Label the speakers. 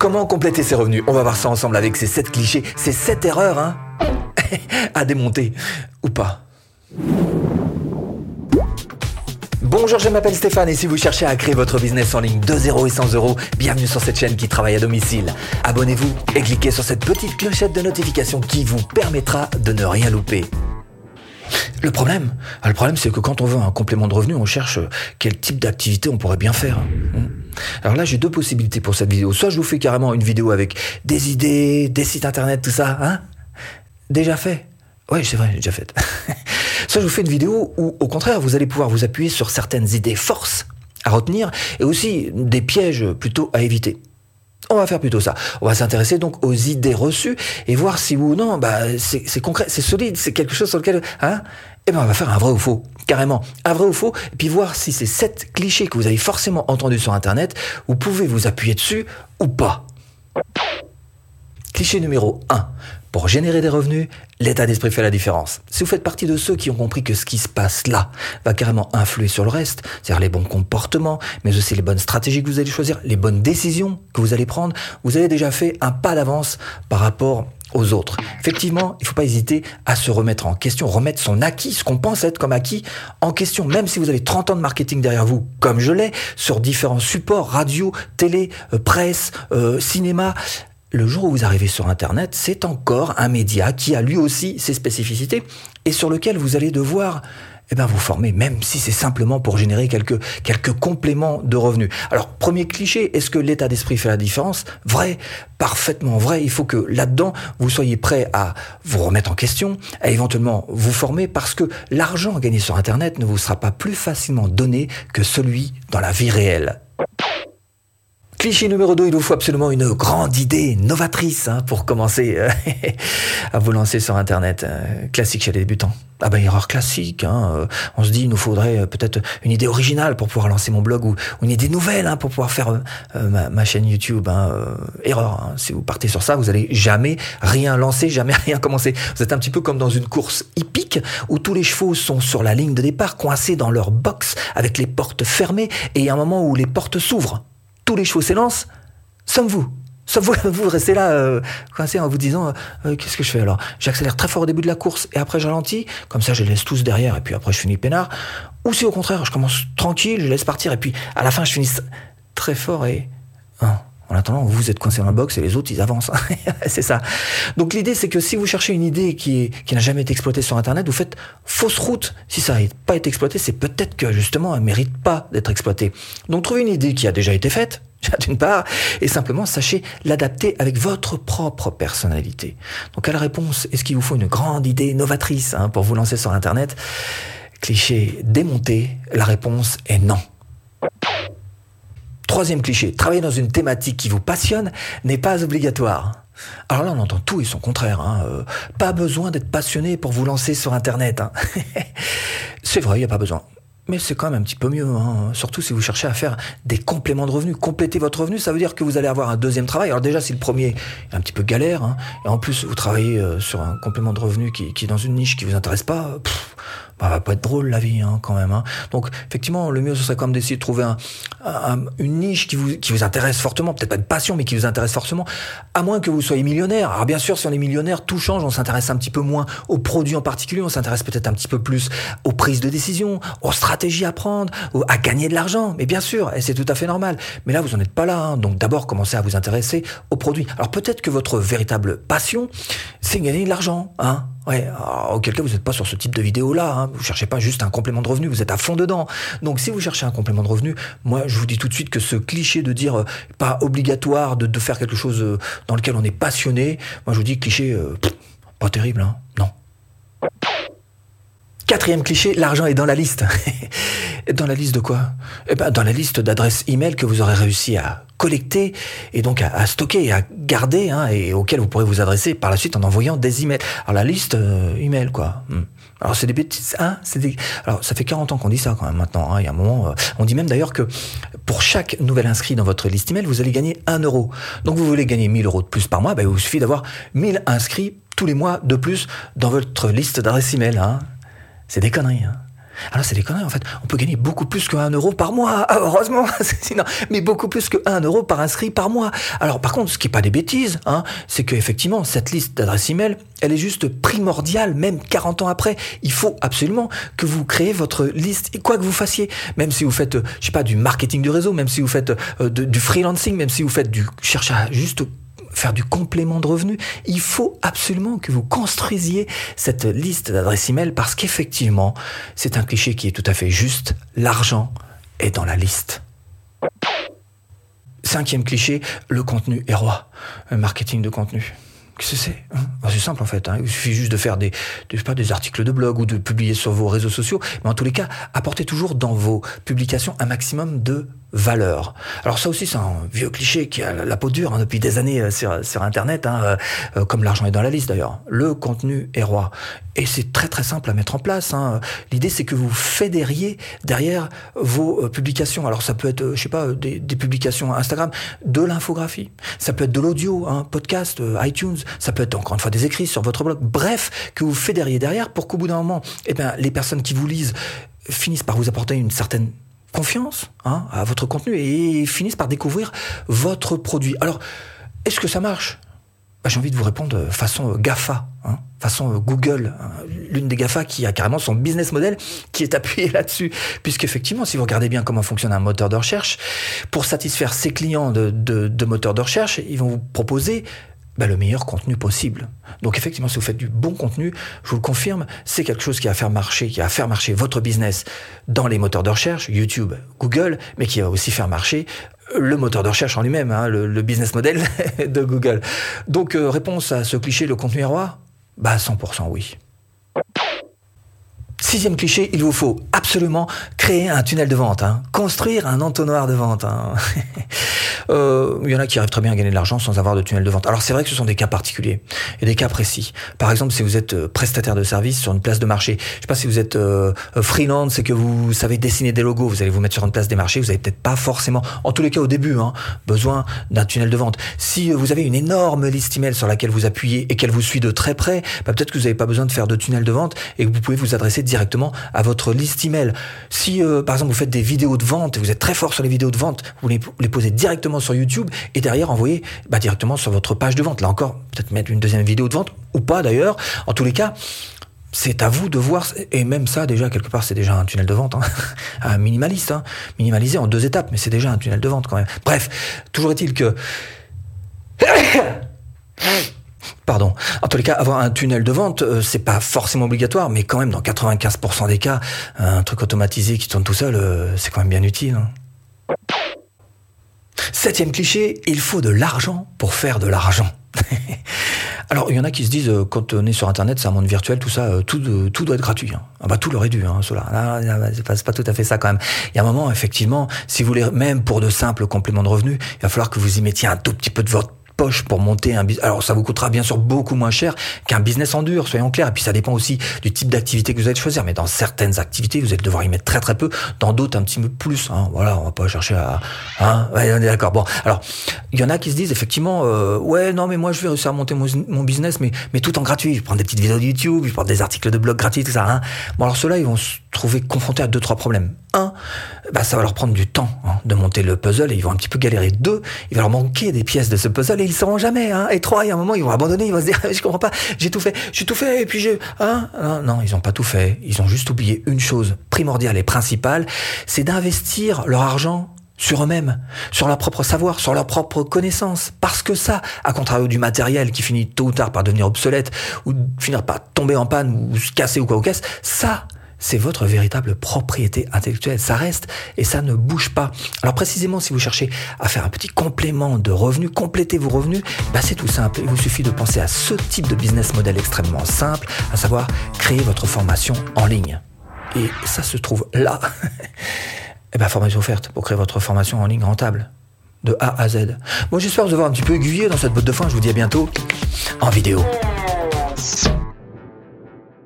Speaker 1: Comment compléter ses revenus? On va voir ça ensemble avec ces 7 clichés, ces 7 erreurs hein à démonter ou pas. Bonjour, je m'appelle Stéphane et si vous cherchez à créer votre business en ligne de 0 et 100 euros, bienvenue sur cette chaîne qui travaille à domicile. Abonnez-vous et cliquez sur cette petite clochette de notification qui vous permettra de ne rien louper. Le problème, le problème, c'est que quand on veut un complément de revenu, on cherche quel type d'activité on pourrait bien faire. Alors là, j'ai deux possibilités pour cette vidéo. Soit je vous fais carrément une vidéo avec des idées, des sites internet, tout ça, hein Déjà fait. Oui, c'est vrai, j'ai déjà fait. Soit je vous fais une vidéo où, au contraire, vous allez pouvoir vous appuyer sur certaines idées forces à retenir et aussi des pièges plutôt à éviter. On va faire plutôt ça. On va s'intéresser donc aux idées reçues et voir si ou non, bah, c'est concret, c'est solide, c'est quelque chose sur lequel, hein, eh ben, on va faire un vrai ou faux, carrément, un vrai ou faux, et puis voir si ces sept clichés que vous avez forcément entendus sur Internet, vous pouvez vous appuyer dessus ou pas. Cliché numéro 1. Pour générer des revenus, l'état d'esprit fait la différence. Si vous faites partie de ceux qui ont compris que ce qui se passe là va carrément influer sur le reste, c'est-à-dire les bons comportements, mais aussi les bonnes stratégies que vous allez choisir, les bonnes décisions que vous allez prendre, vous avez déjà fait un pas d'avance par rapport aux autres. Effectivement, il ne faut pas hésiter à se remettre en question, remettre son acquis, ce qu'on pense être comme acquis, en question, même si vous avez 30 ans de marketing derrière vous, comme je l'ai, sur différents supports, radio, télé, euh, presse, euh, cinéma, le jour où vous arrivez sur Internet, c'est encore un média qui a lui aussi ses spécificités et sur lequel vous allez devoir eh ben, vous former, même si c'est simplement pour générer quelques, quelques compléments de revenus. Alors, premier cliché, est-ce que l'état d'esprit fait la différence? Vrai, parfaitement vrai. Il faut que là-dedans, vous soyez prêt à vous remettre en question, à éventuellement vous former, parce que l'argent gagné sur Internet ne vous sera pas plus facilement donné que celui dans la vie réelle. Cliché numéro 2, il vous faut absolument une grande idée novatrice hein, pour commencer euh, à vous lancer sur Internet. Euh, classique chez les débutants. Ah ben erreur classique. Hein, euh, on se dit il nous faudrait peut-être une idée originale pour pouvoir lancer mon blog ou, une idée nouvelle hein, pour pouvoir faire ma, chaîne YouTube. Hein, erreur. Si vous partez sur ça, vous allez jamais rien lancer, jamais rien commencer. Vous êtes un petit peu comme dans une course hippique où tous les chevaux sont sur la ligne de départ, coincés dans leur box avec les portes fermées et a un moment où les portes s'ouvrent tous les chevaux s'élancent, sommes vous. Sauf vous, vous restez là, euh, en vous disant euh, euh, qu'est-ce que je fais alors? J'accélère très fort au début de la course et après j'alentis, comme ça je laisse tous derrière et puis après je finis peinard. Ou si au contraire je commence tranquille, je laisse partir et puis à la fin je finis très fort et en attendant, vous êtes coincé dans la box et les autres, ils avancent. c'est ça. Donc l'idée, c'est que si vous cherchez une idée qui, n'a jamais été exploitée sur Internet, vous faites fausse route. Si ça n'a pas été exploité, c'est peut-être que justement, elle mérite pas d'être exploitée. Donc trouvez une idée qui a déjà été faite, d'une part, et simplement sachez l'adapter avec votre propre personnalité. Donc à la réponse, est-ce qu'il vous faut une grande idée novatrice hein, pour vous lancer sur Internet? Cliché démonté, la réponse est non. Troisième cliché, travailler dans une thématique qui vous passionne n'est pas obligatoire. Alors là, on entend tout et son contraire. Hein. Euh, pas besoin d'être passionné pour vous lancer sur Internet. Hein. c'est vrai, il n'y a pas besoin. Mais c'est quand même un petit peu mieux, hein. surtout si vous cherchez à faire des compléments de revenus. Compléter votre revenu, ça veut dire que vous allez avoir un deuxième travail. Alors déjà, si le premier est un petit peu galère, et en plus vous travaillez euh, sur un complément de revenus qui, est dans une niche qui vous intéresse pas, bah, va pas être drôle la vie hein, quand même. Hein. Donc effectivement, le mieux ce serait quand même d'essayer de trouver un, une niche qui vous, qui vous intéresse fortement, peut-être pas de passion, mais qui vous intéresse fortement, à moins que vous soyez millionnaire. Alors bien sûr, si on est millionnaire, tout change, on s'intéresse un petit peu moins aux produits en particulier, on s'intéresse peut-être un petit peu plus aux prises de décision, aux stratégies à prendre, à gagner de l'argent. Mais bien sûr, et c'est tout à fait normal. Mais là, vous n'en êtes pas là. Hein. Donc d'abord, commencez à vous intéresser aux produits. Alors peut-être que votre véritable passion, c'est gagner de l'argent. Hein Ouais, auquel cas vous n'êtes pas sur ce type de vidéo-là. Hein. Vous cherchez pas juste un complément de revenu, vous êtes à fond dedans. Donc si vous cherchez un complément de revenu, moi je vous dis tout de suite que ce cliché de dire euh, pas obligatoire de, faire quelque chose euh, dans lequel on est passionné, moi je vous dis cliché euh, pas terrible, hein. non. Quatrième cliché, l'argent est dans la liste. dans la liste de quoi? Eh ben, Dans la liste d'adresses email que vous aurez réussi à collecter et donc à, stocker et à garder hein, et auquel vous pourrez vous adresser par la suite en envoyant des emails. Alors la liste euh, email quoi. Hmm. Alors c'est des bêtises, hein, des... Alors ça fait 40 ans qu'on dit ça quand même maintenant. Hein. Il y a un moment, euh, on dit même d'ailleurs que pour chaque nouvel inscrit dans votre liste email, vous allez gagner 1 euro. Donc vous voulez gagner 1000 euros de plus par mois, ben, il vous suffit d'avoir 1000 inscrits tous les mois de plus dans votre liste d'adresses email. Hein. C'est des conneries. Hein. Alors c'est des conneries en fait. On peut gagner beaucoup plus que 1 euro par mois, ah, heureusement, mais beaucoup plus que 1 euro par inscrit par mois. Alors par contre, ce qui n'est pas des bêtises, hein, c'est qu'effectivement, cette liste d'adresses email, elle est juste primordiale, même 40 ans après. Il faut absolument que vous créez votre liste, et quoi que vous fassiez, même si vous faites, euh, je sais pas, du marketing du réseau, même si vous faites euh, du freelancing, même si vous faites du, cherchez à juste faire du complément de revenus, il faut absolument que vous construisiez cette liste d'adresses email parce qu'effectivement, c'est un cliché qui est tout à fait juste. L'argent est dans la liste. Cinquième cliché, le contenu est roi. Marketing de contenu. Qu'est-ce que c'est hein? C'est simple en fait. Hein. Il suffit juste de faire des, des, pas, des articles de blog ou de publier sur vos réseaux sociaux. Mais en tous les cas, apportez toujours dans vos publications un maximum de valeur. Alors ça aussi, c'est un vieux cliché qui a la peau dure hein, depuis des années euh, sur, sur Internet, hein, euh, euh, comme l'argent est dans la liste d'ailleurs. Le contenu est roi. Et c'est très très simple à mettre en place. Hein. L'idée, c'est que vous fédériez derrière vos publications. Alors ça peut être, je sais pas, des, des publications Instagram, de l'infographie. Ça peut être de l'audio, un podcast, iTunes. Ça peut être encore une fois des écrits sur votre blog. Bref, que vous fédériez derrière pour qu'au bout d'un moment, eh ben, les personnes qui vous lisent finissent par vous apporter une certaine confiance hein, à votre contenu et finissent par découvrir votre produit. Alors, est-ce que ça marche? Bah, J'ai envie de vous répondre façon GAFA, hein, façon Google, hein, l'une des GAFA qui a carrément son business model qui est appuyé là-dessus. Puisqu'effectivement, si vous regardez bien comment fonctionne un moteur de recherche, pour satisfaire ses clients de, de, de de recherche, ils vont vous proposer bah, le meilleur contenu possible. Donc effectivement, si vous faites du bon contenu, je vous le confirme, c'est quelque chose qui va faire marcher, qui va faire marcher votre business dans les moteurs de recherche, YouTube, Google, mais qui va aussi faire marcher le moteur de recherche en lui-même, hein, le, business model de Google. Donc euh, réponse à ce cliché, le contenu est roi? Bah 100% oui. Sixième cliché, il vous faut absolument un tunnel de vente, hein. construire un entonnoir de vente. Hein. Euh, il y en a qui arrivent très bien à gagner de l'argent sans avoir de tunnel de vente. Alors c'est vrai que ce sont des cas particuliers et des cas précis. Par exemple, si vous êtes euh, prestataire de service sur une place de marché, je sais pas si vous êtes euh, freelance et que vous savez dessiner des logos, vous allez vous mettre sur une place des marchés, vous avez peut-être pas forcément, en tous les cas au début, hein, besoin d'un tunnel de vente. Si vous avez une énorme liste email sur laquelle vous appuyez et qu'elle vous suit de très près, bah, peut-être que vous n'avez pas besoin de faire de tunnel de vente et que vous pouvez vous adresser directement à votre liste email. Si par exemple vous faites des vidéos de vente et vous êtes très fort sur les vidéos de vente, vous les, posez directement sur YouTube et derrière envoyer bah, directement sur votre page de vente. Là encore, peut-être mettre une deuxième vidéo de vente ou pas d'ailleurs. En tous les cas, c'est à vous de voir, et même ça déjà quelque part c'est déjà un tunnel de vente, hein. un minimaliste, hein. minimalisé en deux étapes, mais c'est déjà un tunnel de vente quand même. Bref, toujours est-il que... Pardon. En tous les cas, avoir un tunnel de vente, euh, c'est pas forcément obligatoire, mais quand même dans 95% des cas, un truc automatisé qui tourne tout seul, euh, c'est quand même bien utile. Hein. Septième cliché, il faut de l'argent pour faire de l'argent. Alors, il y en a qui se disent, euh, quand on est sur Internet, c'est un monde virtuel, tout ça, tout, doit être gratuit. Hein. Ah bah, tout l'aurait dû, hein, cela. Ah, c'est pas, pas, tout à fait ça quand même. Il y a un moment, effectivement, si vous voulez, même pour de simples compléments de revenus, il va falloir que vous y mettiez un tout petit peu de votre poche pour monter un business. Alors ça vous coûtera bien sûr beaucoup moins cher qu'un business en dur, soyons clairs. Et puis ça dépend aussi du type d'activité que vous allez choisir. Mais dans certaines activités, vous allez devoir y mettre très très peu. Dans d'autres, un petit peu plus. Hein. Voilà, on va pas chercher à. Hein ouais, on est d'accord. Bon, alors il y en a qui se disent effectivement, euh, ouais, non, mais moi je vais réussir à monter mon, business, mais mais tout en gratuit. Je prends des petites vidéos de YouTube, je prends des articles de blog gratuits, tout ça. Hein. Bon, alors ceux-là, ils vont se trouver confrontés à deux trois problèmes. Un, bah ça va leur prendre du temps hein, de monter le puzzle et ils vont un petit peu galérer. Deux, il va leur manquer des pièces de ce puzzle et ils sauront jamais. Hein. Et trois, il y a un moment, ils vont abandonner, ils vont se dire, je comprends pas, j'ai tout fait, j'ai tout fait, et puis je... Hein non, ils ont pas tout fait. Ils ont juste oublié une chose primordiale et principale, c'est d'investir leur argent sur eux-mêmes, sur leur propre savoir, sur leur propre connaissance. Parce que ça, à contrario du matériel qui finit tôt ou tard par devenir obsolète, ou finir par tomber en panne, ou se casser ou quoi ou casse, ça, c'est votre véritable propriété intellectuelle. Ça reste et ça ne bouge pas. Alors précisément, si vous cherchez à faire un petit complément de revenus, compléter vos revenus, bah c'est tout simple. Il vous suffit de penser à ce type de business model extrêmement simple, à savoir créer votre formation en ligne. Et ça se trouve là. eh ben, formation offerte pour créer votre formation en ligne rentable. De A à Z. Bon, j'espère vous avoir un petit peu aiguillé dans cette botte de foin. Je vous dis à bientôt en vidéo.